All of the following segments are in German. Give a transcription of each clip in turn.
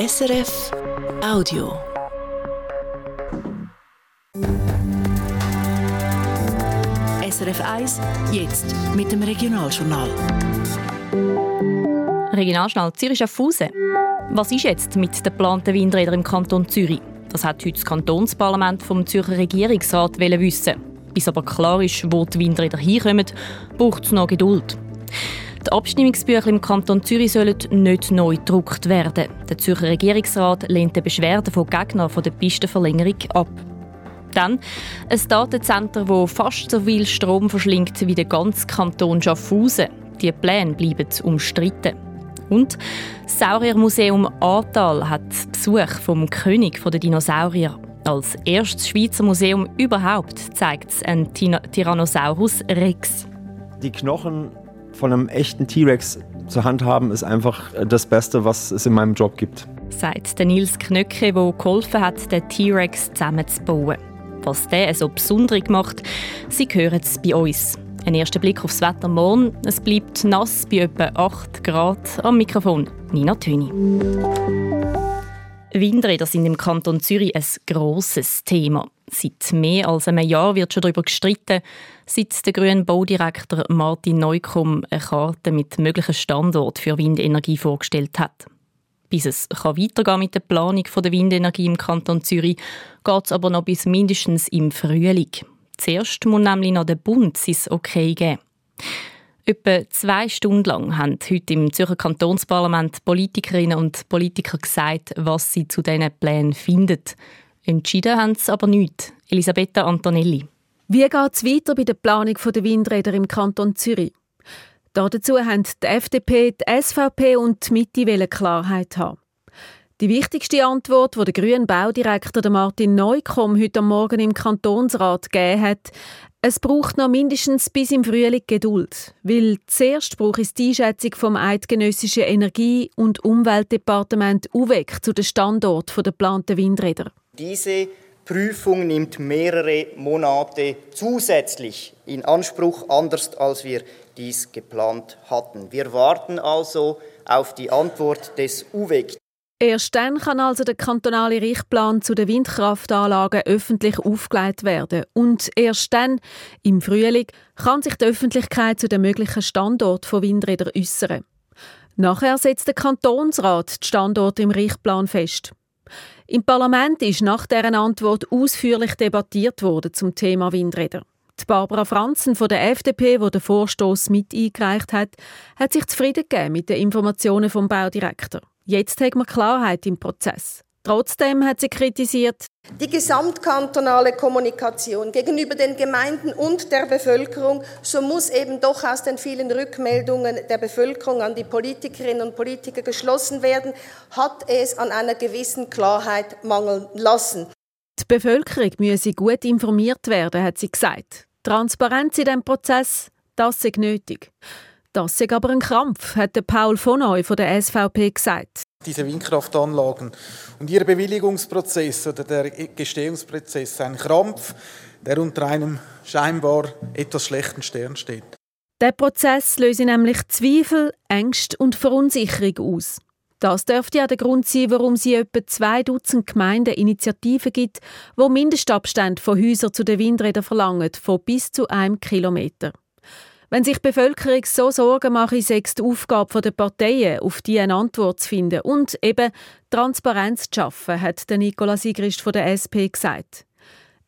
SRF Audio. SRF 1, jetzt mit dem Regionaljournal. Regionaljournal Zürich Schaffhausen. Was ist jetzt mit den geplanten Windrädern im Kanton Zürich? Das hat heute das Kantonsparlament vom Zürcher Regierungsrat wissen. Bis aber klar ist, wo die Windräder hinkommen, braucht es noch Geduld. Die Abstimmungsbücher im Kanton Zürich sollen nicht neu gedruckt werden. Der Zürcher Regierungsrat lehnt die Beschwerden von Gegnern der Pistenverlängerung ab. Dann ein Datencenter, das fast so viel Strom verschlingt wie der ganze Kanton Schaffhausen. Die Pläne bleiben umstritten. Und das Sauriermuseum Ahrtal hat Besuch vom König der Dinosaurier. Als erstes Schweizer Museum überhaupt zeigt es einen Tyrannosaurus Rex. Die Knochen von einem echten T-Rex zur Hand haben, ist einfach das Beste, was es in meinem Job gibt. Sagt Nils Knöcke, der geholfen hat, den T-Rex zusammenzubauen. Was der so besonders macht, Sie hören es bei uns. Ein erster Blick aufs Wetter morgen. Es bleibt nass bei etwa 8 Grad. Am Mikrofon Nina Töni. Windräder sind im Kanton Zürich ein grosses Thema. Seit mehr als einem Jahr wird schon darüber gestritten, seit der grüne Baudirektor Martin Neukomm eine Karte mit möglichen Standorten für Windenergie vorgestellt hat. Bis es kann weitergehen mit der Planung der Windenergie im Kanton Zürich, geht es aber noch bis mindestens im Frühling. Zuerst muss nämlich noch der Bund sein Okay geben. Etwa zwei Stunden lang haben heute im Zürcher Kantonsparlament Politikerinnen und Politiker gesagt, was sie zu diesen Plänen finden. Entschieden haben sie aber nicht. Elisabetta Antonelli. Wie geht es weiter bei der Planung der Windräder im Kanton Zürich? Dazu haben die FDP, die SVP und die Mitte Klarheit haben. Die wichtigste Antwort, die der grüne Baudirektor Martin Neukomm heute Morgen im Kantonsrat gegeben hat, es braucht noch mindestens bis im Frühling Geduld, weil zuerst braucht es die Einschätzung vom Eidgenössischen Energie- und Umweltdepartement UWEC zu den Standort der geplanten Windräder. Diese Prüfung nimmt mehrere Monate zusätzlich in Anspruch, anders als wir dies geplant hatten. Wir warten also auf die Antwort des UWEC. Erst dann kann also der kantonale Richtplan zu den Windkraftanlagen öffentlich aufgelegt werden. Und erst dann, im Frühling, kann sich die Öffentlichkeit zu den möglichen Standorten von Windrädern äußern. Nachher setzt der Kantonsrat die Standorte im Richtplan fest. Im Parlament ist nach deren Antwort ausführlich debattiert worden zum Thema Windräder. Die Barbara Franzen von der FDP, die den Vorstoß mit eingereicht hat, hat sich zufrieden gegeben mit den Informationen vom Baudirektor. Jetzt hat man Klarheit im Prozess. Trotzdem hat sie kritisiert, die gesamtkantonale Kommunikation gegenüber den Gemeinden und der Bevölkerung, so muss eben doch aus den vielen Rückmeldungen der Bevölkerung an die Politikerinnen und Politiker geschlossen werden, hat es an einer gewissen Klarheit mangeln lassen. Die Bevölkerung müsse gut informiert werden, hat sie gesagt. Transparenz in diesem Prozess, das ist nötig. Das ist aber ein Krampf, hat Paul von Neu von der SVP gesagt. Diese Windkraftanlagen und ihr Bewilligungsprozess oder der Gestehungsprozess ein Krampf, der unter einem scheinbar etwas schlechten Stern steht. Der Prozess löse nämlich Zweifel, Ängste und Verunsicherung aus. Das dürfte ja der Grund sein, warum sie etwa zwei Dutzend Gemeinden Initiativen gibt, wo Mindestabstände von Häusern zu den Windrädern verlangen, von bis zu einem Kilometer. Wenn sich die Bevölkerung so Sorgen macht, sei es die Aufgabe der Parteien, auf die eine Antwort zu finden und eben Transparenz zu schaffen, hat der Nicola Sigrist von der SP gesagt.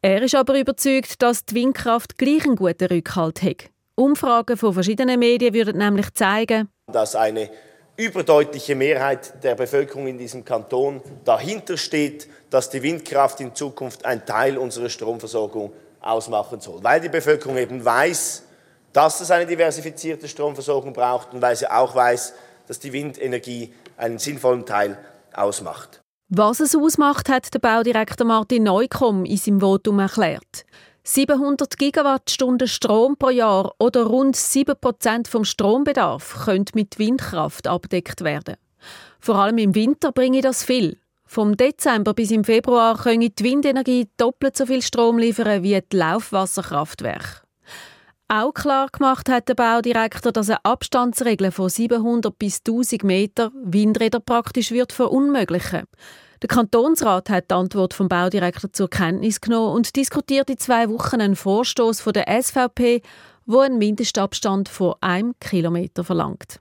Er ist aber überzeugt, dass die Windkraft gleich einen guten Rückhalt hat. Umfragen von verschiedenen Medien würden nämlich zeigen, dass eine überdeutliche Mehrheit der Bevölkerung in diesem Kanton dahinter steht, dass die Windkraft in Zukunft ein Teil unserer Stromversorgung ausmachen soll. Weil die Bevölkerung eben weiß, dass es eine diversifizierte Stromversorgung braucht und weil sie auch weiß, dass die Windenergie einen sinnvollen Teil ausmacht. Was es ausmacht, hat der Baudirektor Martin Neukomm in seinem Votum erklärt. 700 Gigawattstunden Strom pro Jahr oder rund 7 Prozent vom Strombedarf können mit Windkraft abdeckt werden. Vor allem im Winter bringe das viel. Vom Dezember bis im Februar können die Windenergie doppelt so viel Strom liefern wie die Laufwasserkraftwerke. Auch klar gemacht hat der Baudirektor, dass eine Abstandsregel von 700 bis 1000 Meter Windräder praktisch wird verunmöglichen. Der Kantonsrat hat die Antwort vom Baudirektor zur Kenntnis genommen und diskutiert in zwei Wochen einen Vorstoß von der SVP, wo einen Mindestabstand von einem Kilometer verlangt.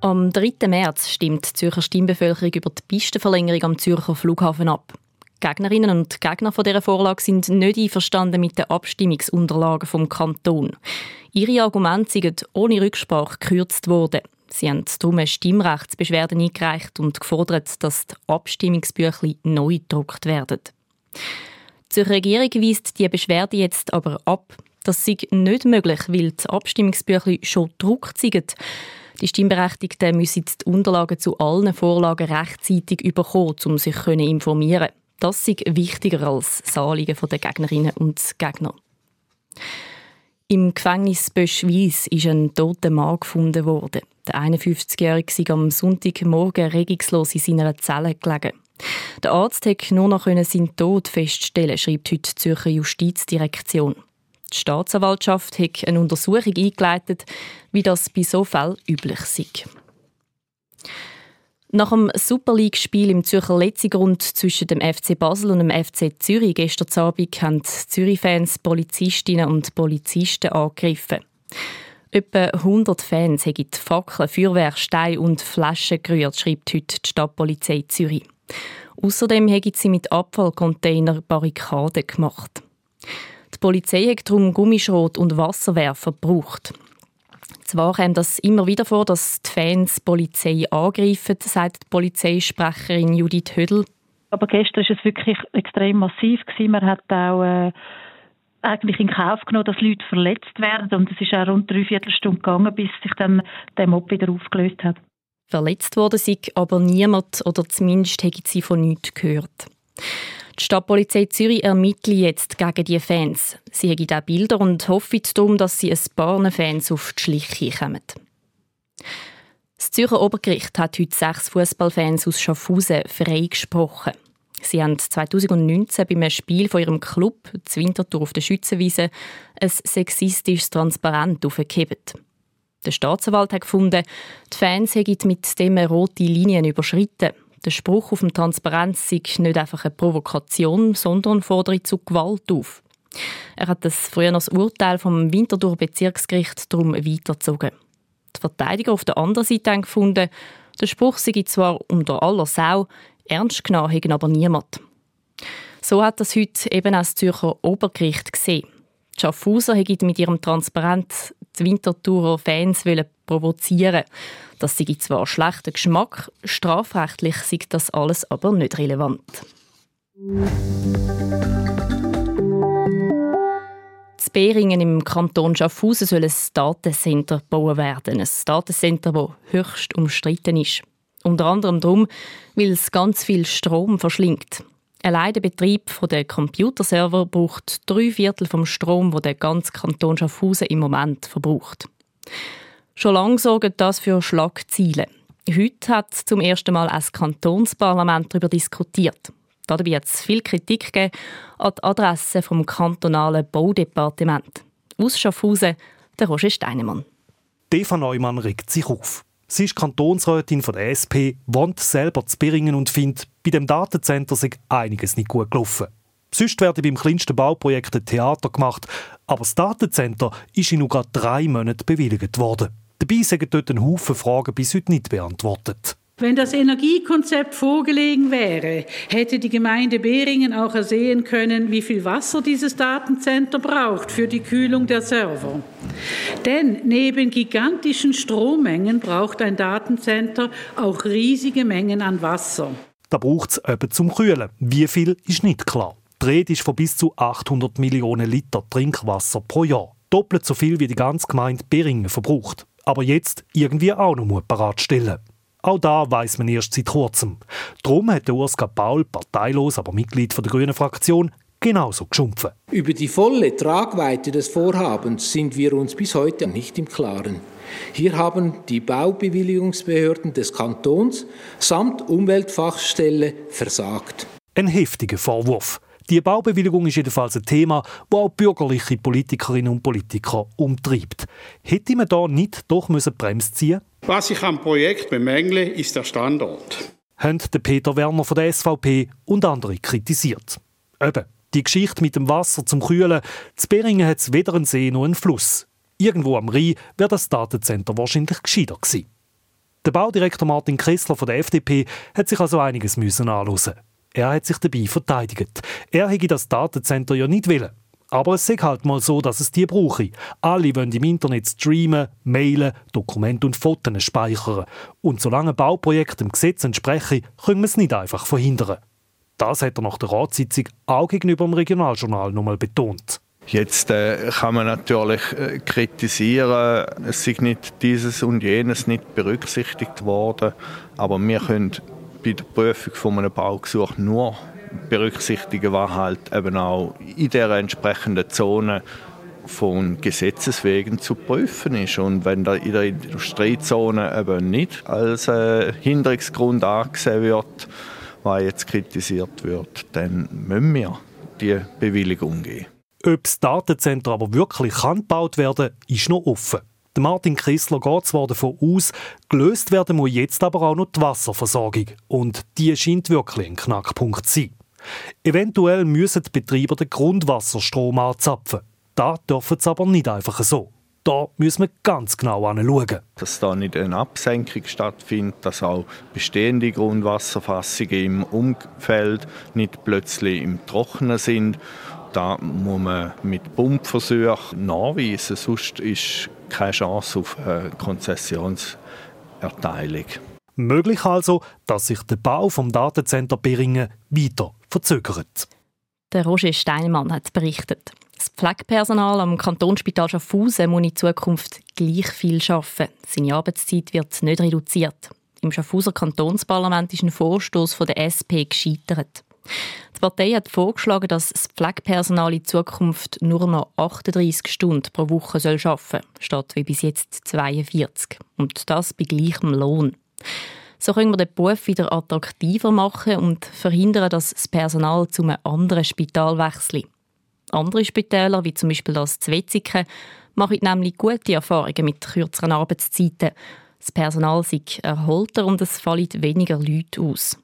Am 3. März stimmt die Zürcher Stimmbevölkerung über die Pistenverlängerung am Zürcher Flughafen ab. Gegnerinnen und Gegner von dieser Vorlage sind nicht einverstanden mit den Abstimmungsunterlagen vom Kanton. Ihre Argumente sind ohne Rücksprache gekürzt worden. Sie haben darum eine Stimmrechtsbeschwerde eingereicht und gefordert, dass die Abstimmungsbücher neu gedruckt werden. Die Regierung weist die Beschwerde jetzt aber ab. Das sei nicht möglich, weil die Abstimmungsbücher schon gedruckt sind. Die Stimmberechtigten müssen die Unterlagen zu allen Vorlagen rechtzeitig bekommen, um sich informieren. Das ist wichtiger als das Anliegen der Gegnerinnen und Gegner. Im Gefängnis Böschweiss ist ein toter Mann gefunden worden. Der 51-Jährige sei am Sonntagmorgen regungslos in seiner Zelle gelegen. Der Arzt konnte nur noch seinen Tod feststellen, schreibt heute die Zürcher Justizdirektion. Die Staatsanwaltschaft hat eine Untersuchung eingeleitet, wie das bei so Fällen üblich sei. Nach dem Super League-Spiel im Zürcher Letzigrund zwischen dem FC Basel und dem FC Zürich gestern Abend haben Zürich-Fans Polizistinnen und Polizisten angegriffen. Etwa 100 Fans haben Fackeln, Feuerwehr, Steine und Flaschen gerührt, schreibt heute die Stadtpolizei Zürich. Außerdem haben sie mit Abfallcontainer Barrikaden gemacht. Die Polizei hat darum Gummischrot und Wasserwerfer gebraucht. Zwar kommt das immer wieder vor, dass die Fans die Polizei angreifen, sagt die Polizeisprecherin Judith Hödel. Aber gestern war es wirklich extrem massiv. Man hat auch äh, eigentlich in Kauf genommen, dass Leute verletzt werden. Und es ist auch rund drei Viertelstunde gegangen, bis sich dann der Mob wieder aufgelöst hat. Verletzt wurde sie aber niemand oder zumindest hätte sie von nichts gehört. Die Stadtpolizei Zürich ermittelt jetzt gegen die Fans. Sie haben auch Bilder und hoffen darum, dass sie ein paar Fans auf die Schliche kommen. Das Zürcher Obergericht hat heute sechs Fußballfans aus Schaffhausen freigesprochen. Sie haben 2019 beim Spiel von ihrem Club, das Winterthur auf der Schützenwiese, ein sexistisches Transparent aufgehebt. Der Staatsanwalt hat gefunden, die Fans hätten mit dem rote Linien überschritten. Der Spruch auf dem Transparenz sei nicht einfach eine Provokation, sondern fordere zu Gewalt auf. Er hat das früher das Urteil vom Winterthur Bezirksgericht darum weitergezogen. Die Verteidiger auf der anderen Seite haben gefunden, der Spruch sei zwar unter aller Sau, ernst genommen hätten aber niemand. So hat das heute eben auch das Zürcher Obergericht gesehen. Die Schaffhauser haben mit ihrem Transparent die Winterthurer Fans provozieren Das sei zwar schlechter Geschmack, strafrechtlich sei das alles aber nicht relevant. In Beringen im Kanton Schaffhausen soll ein Datencenter gebaut werden. Ein Datencenter, das höchst umstritten ist. Unter anderem darum, weil es ganz viel Strom verschlingt. Allein der Betrieb der Computerserver braucht drei Viertel vom Strom, wo der ganze Kanton Schaffhausen im Moment verbraucht. Schon lange sorgt das für Schlagziele. Heute hat zum ersten Mal ein Kantonsparlament darüber diskutiert. Dabei hat es viel Kritik gegeben an die Adresse vom kantonalen Baudepartement. Aus Schaffhausen, der Roger Steinemann. Eva Neumann regt sich auf. Sie ist Kantonsrätin von der SP, wohnt selber zu Beringen und findet, bei dem Datencenter sei einiges nicht gut gelaufen. Sonst werden beim kleinsten Bauprojekt ein Theater gemacht, aber das Datencenter ist in nur drei Monaten bewilligt worden. Dabei sind dort ein Haufen Fragen bis heute nicht beantwortet. Wenn das Energiekonzept vorgelegen wäre, hätte die Gemeinde Beringen auch ersehen können, wie viel Wasser dieses Datencenter braucht für die Kühlung der Server. Denn neben gigantischen Strommengen braucht ein Datencenter auch riesige Mengen an Wasser. Da braucht es eben zum Kühlen. Wie viel ist nicht klar. Die Rede ist von bis zu 800 Millionen Liter Trinkwasser pro Jahr. Doppelt so viel wie die ganze Gemeinde Beringen verbraucht. Aber jetzt irgendwie auch noch bereitstellen muss. Auch da weiß man erst seit kurzem. Darum hat Urs Paul, parteilos, aber Mitglied der grünen Fraktion, genauso geschumpfen. Über die volle Tragweite des Vorhabens sind wir uns bis heute nicht im Klaren. Hier haben die Baubewilligungsbehörden des Kantons samt Umweltfachstelle versagt. Ein heftiger Vorwurf. Die Baubewilligung ist jedenfalls ein Thema, das auch bürgerliche Politikerinnen und Politiker umtreibt. Hätte man da nicht doch müssen Bremse ziehen Was ich am Projekt bemängle, ist der Standort. Haben Peter Werner von der SVP und andere kritisiert. Eben, die Geschichte mit dem Wasser zum Kühlen. Zu Beringen hat es weder einen See noch einen Fluss. Irgendwo am Rhein wäre das Datencenter wahrscheinlich gescheiter gewesen. Der Baudirektor Martin Kressler von der FDP hat sich also einiges müssen anhören. Er hat sich dabei verteidigt. Er hätte das Datencenter ja nicht wollen. Aber es ist halt mal so, dass es die brauche. Alle wollen im Internet streamen, mailen, Dokumente und Fotos speichern. Und solange ein Bauprojekt dem Gesetz entspreche, können wir es nicht einfach verhindern. Das hat er nach der Ratssitzung auch gegenüber dem Regionaljournal nochmal betont. Jetzt äh, kann man natürlich äh, kritisieren, es sei nicht dieses und jenes nicht berücksichtigt worden, aber wir können bei der Prüfung von einem Baugesuch nur berücksichtigen, was halt eben auch in der entsprechenden Zone von Gesetzes wegen zu prüfen ist. Und wenn da in der Industriezone eben nicht als äh, Hinderungsgrund angesehen wird, was jetzt kritisiert wird, dann müssen wir die Bewilligung geben. Ob das Datencenter aber wirklich kann gebaut werden ist noch offen. Martin Krissler geht zwar davon aus, gelöst werden muss jetzt aber auch noch die Wasserversorgung. Und die scheint wirklich ein Knackpunkt zu sein. Eventuell müssen die Betreiber den Grundwasserstrom anzapfen. Da dürfen sie aber nicht einfach so. Da müssen wir ganz genau anschauen. Dass da nicht eine Absenkung stattfindet, dass auch bestehende Grundwasserfassungen im Umfeld nicht plötzlich im Trockenen sind. Da muss man mit Pumpversuchen nachweisen, sonst ist keine Chance auf eine Konzessionserteilung. Möglich also, dass sich der Bau vom Datencenter Beringen weiter verzögert. Der Roger Steinmann hat berichtet. Das Pflegepersonal am Kantonsspital Schaffhausen muss in Zukunft gleich viel arbeiten. Seine Arbeitszeit wird nicht reduziert. Im Schaffhauser Kantonsparlament ist ein Vorstoß von der SP gescheitert. Die Partei hat vorgeschlagen, dass das Pflegepersonal in Zukunft nur noch 38 Stunden pro Woche arbeiten soll, statt wie bis jetzt 42. Und das bei gleichem Lohn. So können wir den Beruf wieder attraktiver machen und verhindern, dass das Personal zu einem anderen Spital wechselt. Andere Spitäler, wie zum Beispiel das Zwetzigen, machen nämlich gute Erfahrungen mit kürzeren Arbeitszeiten. Das Personal sei erholter und es fallen weniger Leute aus.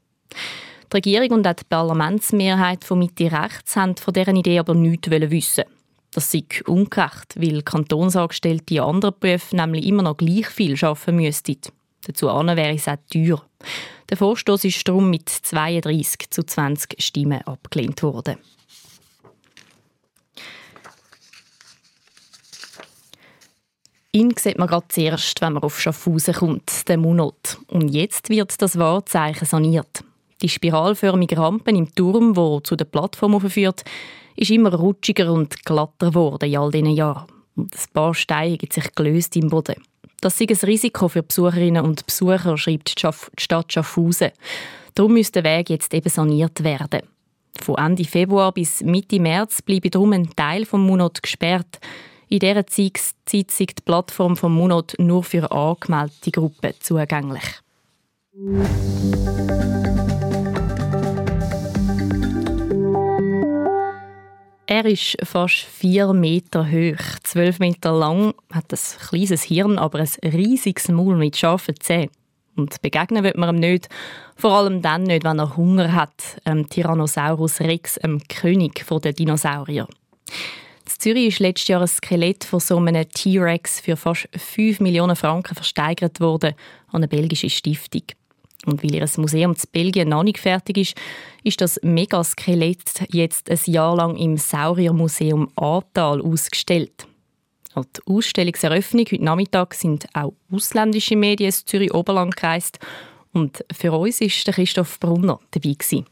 Die Regierung und auch die Parlamentsmehrheit von Mitte rechts haben von dieser Idee aber nichts wissen. Das sei ungerecht, weil Kantonsangestellte in anderen Berufen nämlich immer noch gleich viel arbeiten müssten. Dazu wäre es auch teuer. Der Vorstoß ist darum mit 32 zu 20 Stimmen abgelehnt worden. Ihn sieht man gerade zuerst, wenn man auf Schaffhausen kommt, den Munot. Und jetzt wird das Wahrzeichen saniert. Die spiralförmige Rampe im Turm, wo zu der Plattform führt, ist immer rutschiger und glatter geworden in all diesen Jahren. Und ein paar Steine haben sich gelöst im Boden. Das ist ein Risiko für Besucherinnen und Besucher, schreibt die Stadt Schaffhausen. Darum müsste der Weg jetzt eben saniert werden. Von Ende Februar bis Mitte März bleibe darum ein Teil vom Munot gesperrt. In dieser Zeit ist die Plattform vom Munot nur für angemeldete Gruppen zugänglich. Er ist fast vier Meter hoch, zwölf Meter lang, hat ein kleines Hirn, aber ein riesiges Maul mit scharfen Zähnen. Und begegnen wird man ihm nicht, vor allem dann nicht, wenn er Hunger hat, ähm, Tyrannosaurus Rex, dem König der Dinosaurier. Zürich ist letztes Jahr ein Skelett von so einem T-Rex für fast 5 Millionen Franken versteigert worden an eine belgische Stiftung. Und weil ihr Museum in Belgien noch nicht fertig ist, ist das Megaskelett jetzt ein Jahr lang im Sauriermuseum Ahrtal ausgestellt. An die Ausstellungseröffnung heute Nachmittag sind auch ausländische Medien in Zürich Oberland gereist. Und für uns war Christoph Brunner dabei. Gewesen.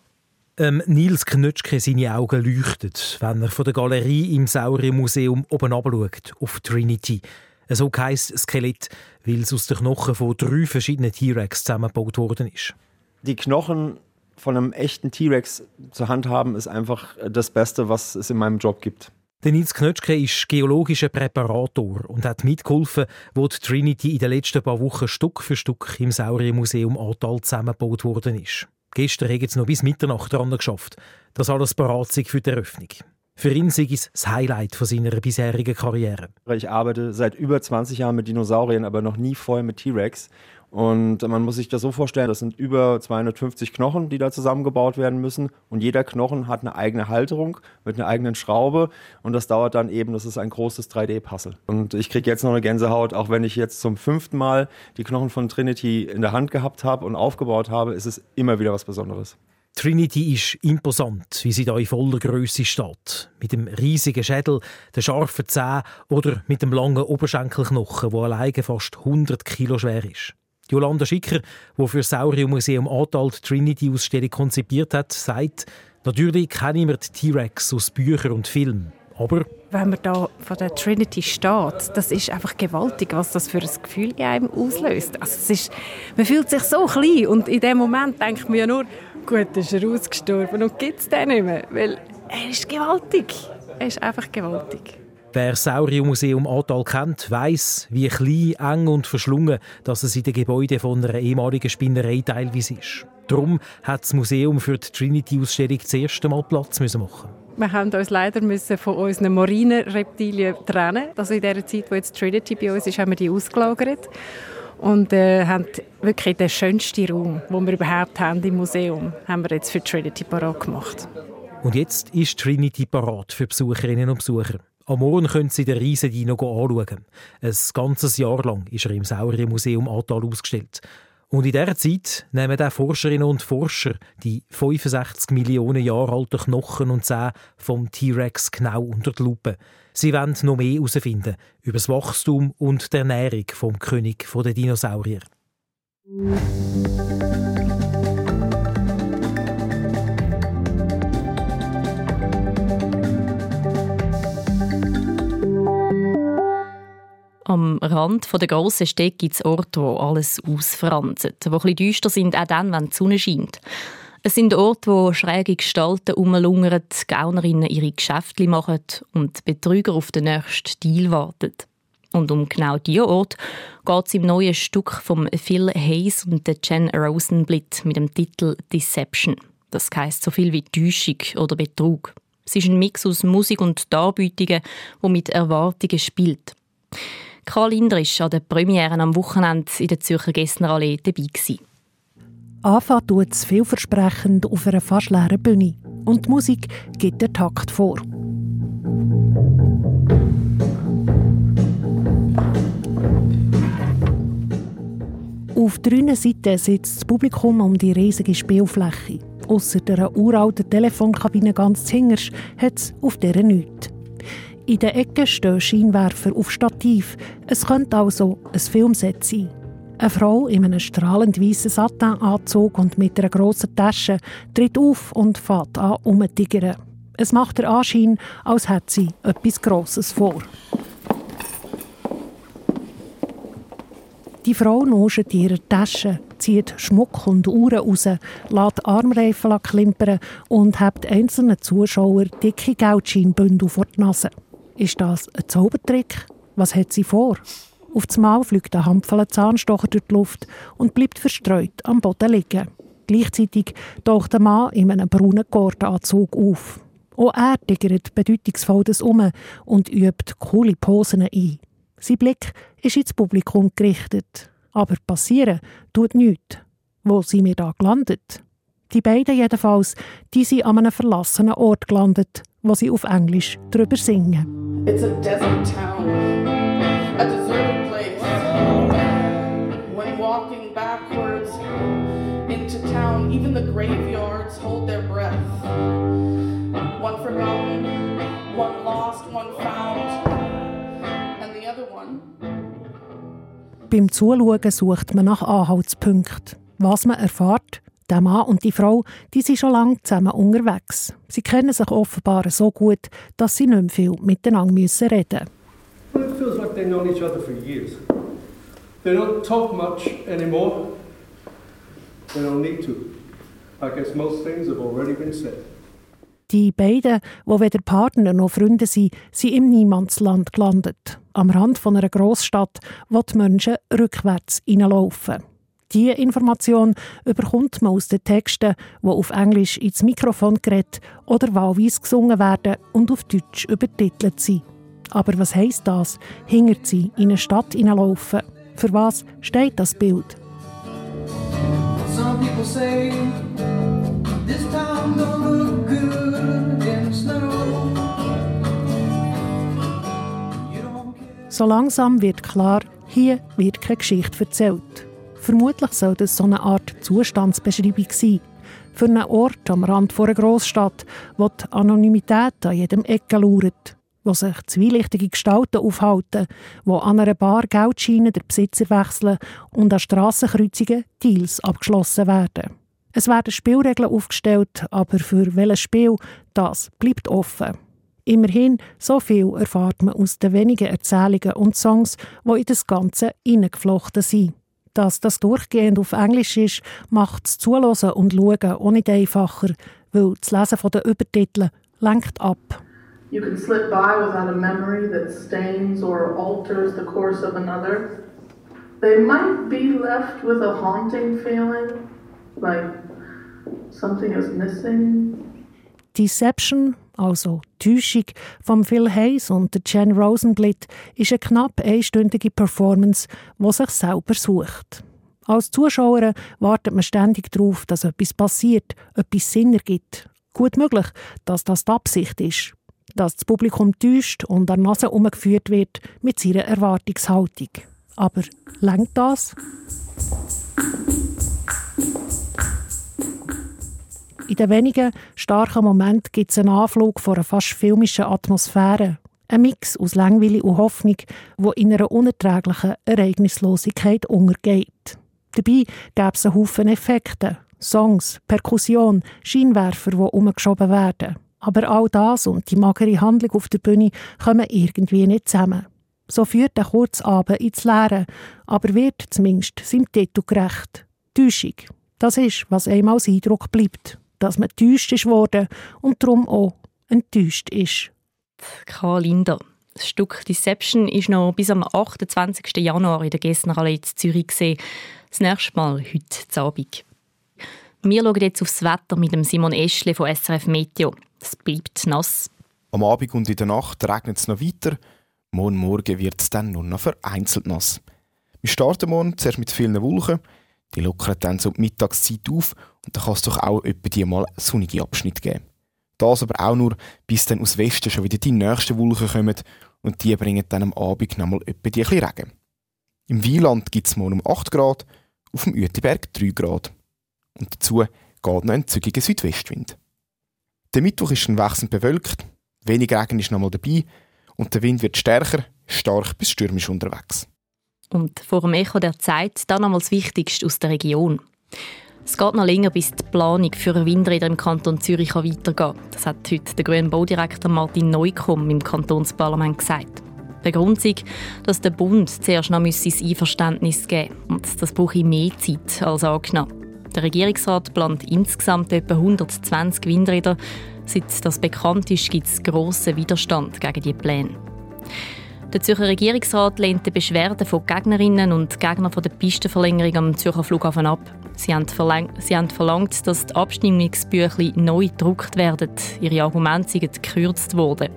Ähm, Nils Knötschke seine Augen leuchten, wenn er von der Galerie im Sauriermuseum oben schaut, auf Trinity. So heisst Skelett, weil es aus den Knochen von drei verschiedenen T-Rex zusammengebaut worden ist. Die Knochen von einem echten T-Rex zur Hand haben, ist einfach das Beste, was es in meinem Job gibt. Der Nils Knötschke ist geologischer Präparator und hat mitgeholfen, wo die Trinity in den letzten paar Wochen Stück für Stück im Sauriermuseum Ahrtal zusammengebaut worden ist. Gestern haben sie noch bis Mitternacht dran geschafft. Das alles parat für die Eröffnung. Für ihn sei es das Highlight von seiner bisherigen Karriere. Ich arbeite seit über 20 Jahren mit Dinosauriern, aber noch nie vorher mit T-Rex. Und man muss sich das so vorstellen, das sind über 250 Knochen, die da zusammengebaut werden müssen. Und jeder Knochen hat eine eigene Halterung mit einer eigenen Schraube. Und das dauert dann eben, das ist ein großes 3D-Puzzle. Und ich kriege jetzt noch eine Gänsehaut, auch wenn ich jetzt zum fünften Mal die Knochen von Trinity in der Hand gehabt habe und aufgebaut habe, ist es immer wieder was Besonderes. Trinity ist imposant, wie sie da in voller Größe steht. Mit dem riesigen Schädel, den scharfen Zähnen oder mit dem langen Oberschenkelknochen, der alleine fast 100 Kilo schwer ist. Jolanda Schicker, die für das Saurier-Museum Atal die Trinity-Ausstellung konzipiert hat, sagt, natürlich kennen wir die T-Rex aus Büchern und Filmen. Aber wenn man da von der Trinity steht, das ist einfach gewaltig, was das für ein Gefühl in einem auslöst. Also es ist, man fühlt sich so klein und in dem Moment denkt man ja nur, gut, ist er ausgestorben und gibt es den nicht mehr, weil er ist gewaltig. Er ist einfach gewaltig. Wer das Sauriermuseum Atal kennt, weiß, wie klein, eng und verschlungen dass es in den Gebäuden von einer ehemaligen Spinnerei teilweise ist. Darum hat das Museum für die Trinity-Ausstellung das erste Mal Platz müssen machen. Wir haben uns leider müssen von unseren marinen Reptilien trennen. Also in der Zeit, wo jetzt Trinity bei uns ist, haben wir die ausgelagert und äh, haben wirklich den schönsten Raum, den wir überhaupt haben im Museum, haben wir jetzt für Trinity parat gemacht. Und jetzt ist Trinity parat für Besucherinnen und Besucher. Am Morgen können Sie den riesen Dino anschauen. Ein ganzes Jahr lang ist er im Sauriermuseum Atal ausgestellt. Und in dieser Zeit nehmen die Forscherinnen und Forscher die 65 Millionen Jahre alten Knochen und Zähne vom T-Rex genau unter die Lupe. Sie wollen noch mehr herausfinden über das Wachstum und die Ernährung vom König der Dinosaurier. Am Rand der grossen Städte gibt es Orte, wo alles ausfranst, die ein düster sind, auch dann, wenn die Sonne scheint. Es sind Orte, wo schräge Gestalten rumlungern, Gaunerinnen ihre Geschäfte machen und Betrüger auf den nächsten Deal warten. Und um genau diesen Ort geht es im neuen Stück von Phil Hayes und Jen Rosenblit mit dem Titel Deception. Das heisst so viel wie Täuschung oder Betrug. Es ist ein Mix aus Musik und Darbietungen, wo mit Erwartungen spielt. Karl Indrisch an der Premiere am Wochenende in der Zürcher Gessnerallee dabei. Gewesen. Anfangen tut es vielversprechend auf einer fast leeren Bühne. Und die Musik gibt den Takt vor. Auf drei Seiten sitzt das Publikum um die riesige Spielfläche. Ausser der uralten Telefonkabine ganz hinterst hat es auf dieser nichts. In der Ecke stehen Scheinwerfer auf Stativ. Es könnte also ein Filmset sein. Eine Frau in einem strahlend weißen Satinanzug und mit einer grossen Tasche tritt auf und fährt an umzutigern. Es macht den Anschein, als hätte sie etwas Grosses vor. Die Frau nuschelt in ihrer Tasche, zieht Schmuck und Uhren raus, lässt Armreifen klimpern und hebt einzelnen Zuschauern dicke Geldscheinbündel vor die Nase. Ist das ein Zaubertrick? Was hat sie vor? Auf das Mal fliegt ein Hampfel Zahnstocher durch die Luft und bleibt verstreut am Boden liegen. Gleichzeitig taucht der Mann in einem braunen Gordanzug auf. Auch er tigert bedeutungsvoll das um und übt coole Posen ein. Sein Blick ist ins Publikum gerichtet. Aber passieren tut nichts. Wo sind wir da gelandet? Die beiden jedenfalls, die sind an einem verlassenen Ort gelandet, wo sie auf Englisch drüber singen. It's a desert town, a deserted place. When walking backwards into town, even the graveyards hold their breath. One forgotten, one lost, one found, and the other one. Beim Zuschauen sucht man nach Anhaltspunkten. Was man erfährt, der Mann und die Frau, die sind schon lange zusammen unterwegs. Sie kennen sich offenbar so gut, dass sie nicht mehr viel miteinander müssen reden Well, it feels like they've known each other for years. They don't talk much anymore. They don't need to. I guess most things have already been said. Die beiden, die weder Partner noch Freunde sind, sind im Niemandsland gelandet. Am Rand von einer Großstadt, wo die Menschen rückwärts hineinlaufen. Diese Information überkommt man aus den Texten, die auf Englisch ins Mikrofon gerät oder wahlweise gesungen werden und auf Deutsch übertitelt sind. Aber was heisst das? Hingert sie in eine Stadt hineinlaufen? Für was steht das Bild? Some people say this town don't look good in snow. So langsam wird klar, hier wird keine Geschichte erzählt. Vermutlich soll das so eine Art Zustandsbeschreibung sein. Für einen Ort am Rand einer Großstadt, wo die Anonymität an jedem Ecke lauert, wo sich zwielichtige Gestalten aufhalten, wo an einer Bar Geldscheine der Besitzer wechseln und an Strassenkreuzungen Deals abgeschlossen werden. Es werden Spielregeln aufgestellt, aber für welches Spiel, das bleibt offen. Immerhin, so viel erfahrt man aus den wenigen Erzählungen und Songs, die in das Ganze hineingeflochten sind. Dass das durchgehend auf Englisch ist, macht das Zuhören und Schauen auch nicht einfacher, weil das Lesen der Übertitel lenkt ab. You can slip by without a memory that stains or alters the course of another. They might be left with a haunting feeling, like something is missing. Deception also Täuschung von Phil Hayes und Jen Rosenblit, ist eine knapp einstündige Performance, die sich selber sucht. Als Zuschauer wartet man ständig darauf, dass etwas passiert, etwas Sinn ergibt. Gut möglich, dass das die Absicht ist. Dass das Publikum täuscht und an Nase umgeführt wird mit seiner Erwartungshaltung. Aber lenkt das? In den wenigen starken Momenten gibt es einen Anflug von einer fast filmischen Atmosphäre. Ein Mix aus Langweile und Hoffnung, wo in einer unerträglichen Ereignislosigkeit untergeht. Dabei gäbe es einen Haufen Effekte, Songs, Perkussion, Scheinwerfer, die umgeschoben werden. Aber all das und die magere Handlung auf der Bühne kommen irgendwie nicht zusammen. So führt der kurze Abend ins Leere, aber wird zumindest seinem Titel gerecht. Täuschung. Das ist, was einem als Eindruck bleibt dass man enttäuscht ist worden und darum auch enttäuscht ist. Karl Linder. Das Stück Deception ist noch bis am 28. Januar in der Gessnerhalle in Zürich gesehen. Das nächste Mal heute Abend. Wir schauen jetzt aufs Wetter mit dem Simon Eschle von SRF Meteo. Es bleibt nass. Am Abend und in der Nacht regnet es noch weiter. Morgen Morgen wird es dann nur noch vereinzelt nass. Wir starten morgen zuerst mit vielen Wolken. Die lockern dann so die Mittagszeit auf und dann kann es doch auch etwa die mal sonnige Abschnitt geben. Das aber auch nur, bis dann aus Westen schon wieder die nächsten Wolken kommen und die bringen dann am Abend nochmal etwa die ein Regen. Im Wieland gibt es morgen um 8 Grad, auf dem Uetenberg 3 Grad. Und dazu geht noch ein zügiger Südwestwind. Der Mittwoch ist dann wechselnd bewölkt, wenig Regen ist nochmal dabei und der Wind wird stärker, stark bis stürmisch unterwegs. Und vor dem Echo der Zeit dann einmal das Wichtigste aus der Region. Es geht noch länger, bis die Planung für Windräder im Kanton Zürich weitergehen kann. Das hat heute der grüne Baudirektor Martin Neukomm im Kantonsparlament gesagt. Der Grund ist, dass der Bund zuerst noch sein Einverständnis geben muss. Und das brauche mehr Zeit als angenommen. Der Regierungsrat plant insgesamt etwa 120 Windräder. Seit das bekannt ist, gibt es grossen Widerstand gegen diese Pläne. Der Zürcher Regierungsrat lehnt die Beschwerden von Gegnerinnen und Gegnern der Pistenverlängerung am Zürcher Flughafen ab. Sie haben, sie haben verlangt, dass die Abstimmungsbücher neu gedruckt werden. Ihre Argumente sind gekürzt worden.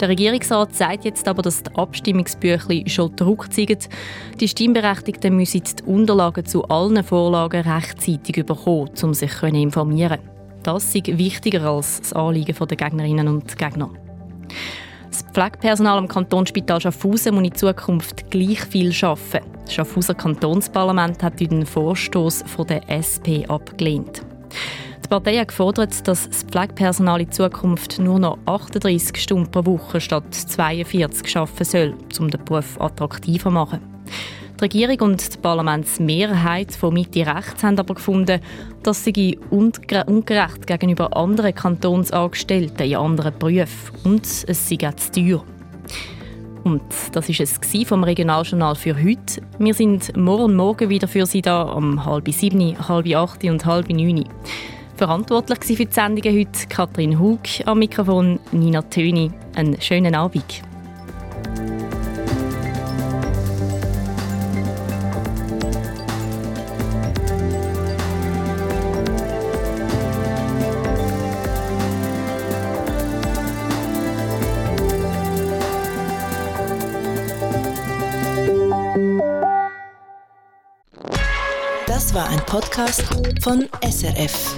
Der Regierungsrat sagt jetzt aber, dass die Abstimmungsbücher schon gedruckt sind. Die Stimmberechtigten müssen die Unterlagen zu allen Vorlagen rechtzeitig bekommen, um sich informieren. Das ist wichtiger als das Anliegen der Gegnerinnen und Gegner. Das Pflegepersonal am Kantonsspital Schaffhausen muss in Zukunft gleich viel arbeiten. Das Schaffhauser Kantonsparlament hat den Vorstoß von der SP abgelehnt. Die Partei hat gefordert, dass das Pflegepersonal in Zukunft nur noch 38 Stunden pro Woche statt 42 arbeiten soll, um den Beruf attraktiver zu machen. Die Regierung und die Parlamentsmehrheit von Mitte rechts haben aber gefunden, das sei ungerecht gegenüber anderen Kantonsangestellten in anderen Berufen und es sei auch zu teuer. Und das war es vom Regionaljournal für heute. Wir sind morgen Morgen wieder für Sie da um halb sieben, halb acht und halb neun. Verantwortlich für die Sendungen heute Katrin Hug, am Mikrofon Nina Töni. Einen schönen Abend. Podcast von SRF.